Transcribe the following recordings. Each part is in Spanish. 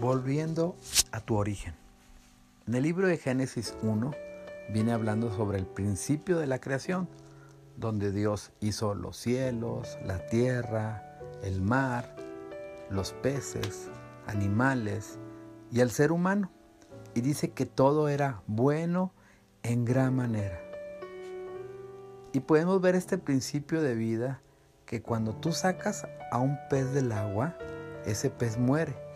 Volviendo a tu origen. En el libro de Génesis 1 viene hablando sobre el principio de la creación, donde Dios hizo los cielos, la tierra, el mar, los peces, animales y el ser humano. Y dice que todo era bueno en gran manera. Y podemos ver este principio de vida que cuando tú sacas a un pez del agua, ese pez muere.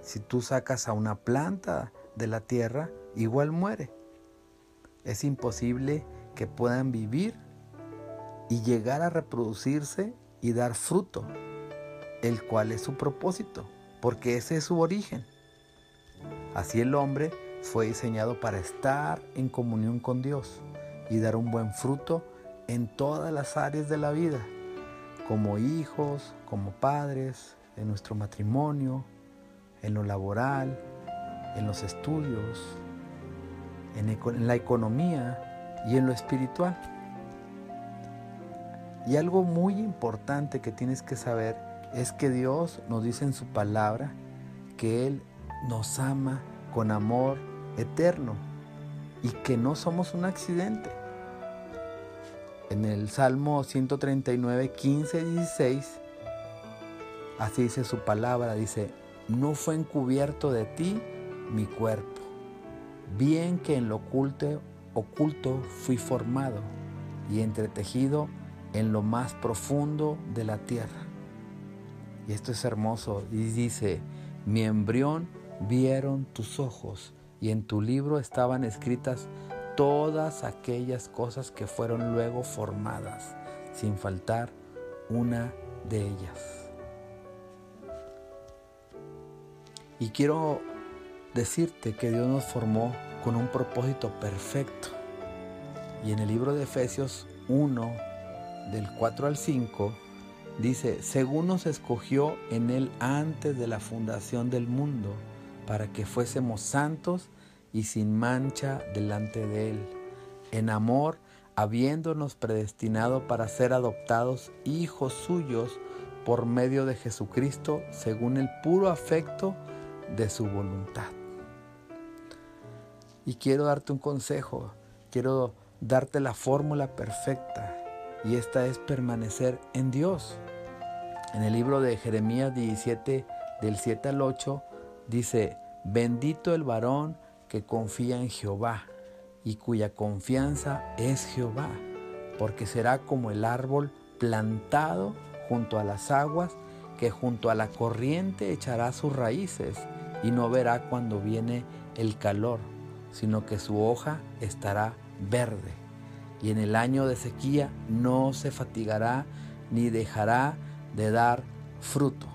Si tú sacas a una planta de la tierra, igual muere. Es imposible que puedan vivir y llegar a reproducirse y dar fruto, el cual es su propósito, porque ese es su origen. Así el hombre fue diseñado para estar en comunión con Dios y dar un buen fruto en todas las áreas de la vida, como hijos, como padres, en nuestro matrimonio, en lo laboral, en los estudios, en, la economía y en lo espiritual. Y algo muy importante que tienes que saber es que Dios nos dice en su palabra que Él nos ama con amor eterno y que no somos un accidente. En el Salmo 139, 15, 16, así dice su palabra, dice, no fue encubierto de ti mi cuerpo, bien que en lo oculto, oculto fui formado y entretejido en lo más profundo de la tierra. Y esto es hermoso, y dice, mi embrión vieron tus ojos, y en tu libro estaban escritas todas aquellas cosas que fueron luego formadas, sin faltar una de ellas. Y quiero decirte que Dios nos formó con un propósito perfecto. Y en el libro de Efesios 1, del 4 al 5, dice, según nos escogió en Él antes de la fundación del mundo, para que fuésemos santos y sin mancha delante de Él, en amor, habiéndonos predestinado para ser adoptados hijos suyos por medio de Jesucristo, según el puro afecto de su voluntad. Y quiero darte un consejo, quiero darte la fórmula perfecta, y esta es permanecer en Dios. En el libro de Jeremías 17, del 7 al 8, dice, bendito el varón que confía en Jehová y cuya confianza es Jehová, porque será como el árbol plantado junto a las aguas, que junto a la corriente echará sus raíces y no verá cuando viene el calor, sino que su hoja estará verde. Y en el año de sequía no se fatigará ni dejará de dar fruto.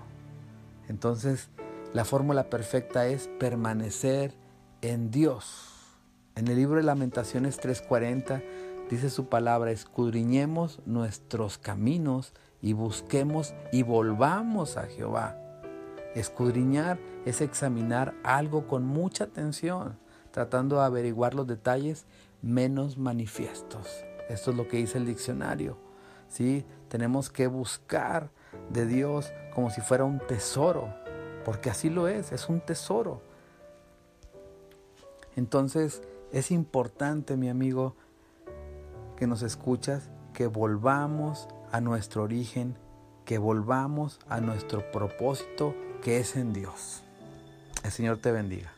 Entonces, la fórmula perfecta es permanecer en Dios. En el libro de Lamentaciones 3:40 dice su palabra, escudriñemos nuestros caminos y busquemos y volvamos a Jehová. Escudriñar es examinar algo con mucha atención, tratando de averiguar los detalles menos manifiestos. Esto es lo que dice el diccionario. ¿sí? Tenemos que buscar de Dios como si fuera un tesoro, porque así lo es, es un tesoro. Entonces es importante, mi amigo, que nos escuchas, que volvamos a nuestro origen, que volvamos a nuestro propósito que es en Dios. El Señor te bendiga.